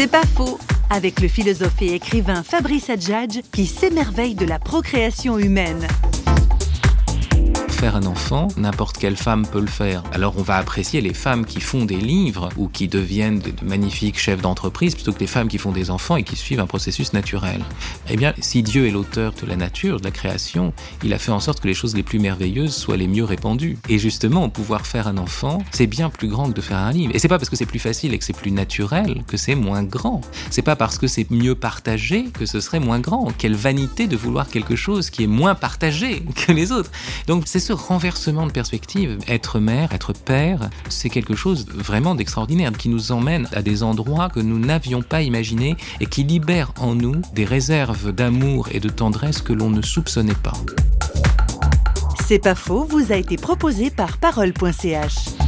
C'est pas faux. Avec le philosophe et écrivain Fabrice Adjadj qui s'émerveille de la procréation humaine faire un enfant, n'importe quelle femme peut le faire. Alors on va apprécier les femmes qui font des livres ou qui deviennent de magnifiques chefs d'entreprise plutôt que les femmes qui font des enfants et qui suivent un processus naturel. Eh bien, si Dieu est l'auteur de la nature, de la création, il a fait en sorte que les choses les plus merveilleuses soient les mieux répandues. Et justement, pouvoir faire un enfant, c'est bien plus grand que de faire un livre. Et c'est pas parce que c'est plus facile et que c'est plus naturel que c'est moins grand. C'est pas parce que c'est mieux partagé que ce serait moins grand. Quelle vanité de vouloir quelque chose qui est moins partagé que les autres. Donc c'est renversement de perspective. Être mère, être père, c'est quelque chose vraiment d'extraordinaire qui nous emmène à des endroits que nous n'avions pas imaginés et qui libère en nous des réserves d'amour et de tendresse que l'on ne soupçonnait pas. C'est pas faux, vous a été proposé par parole.ch.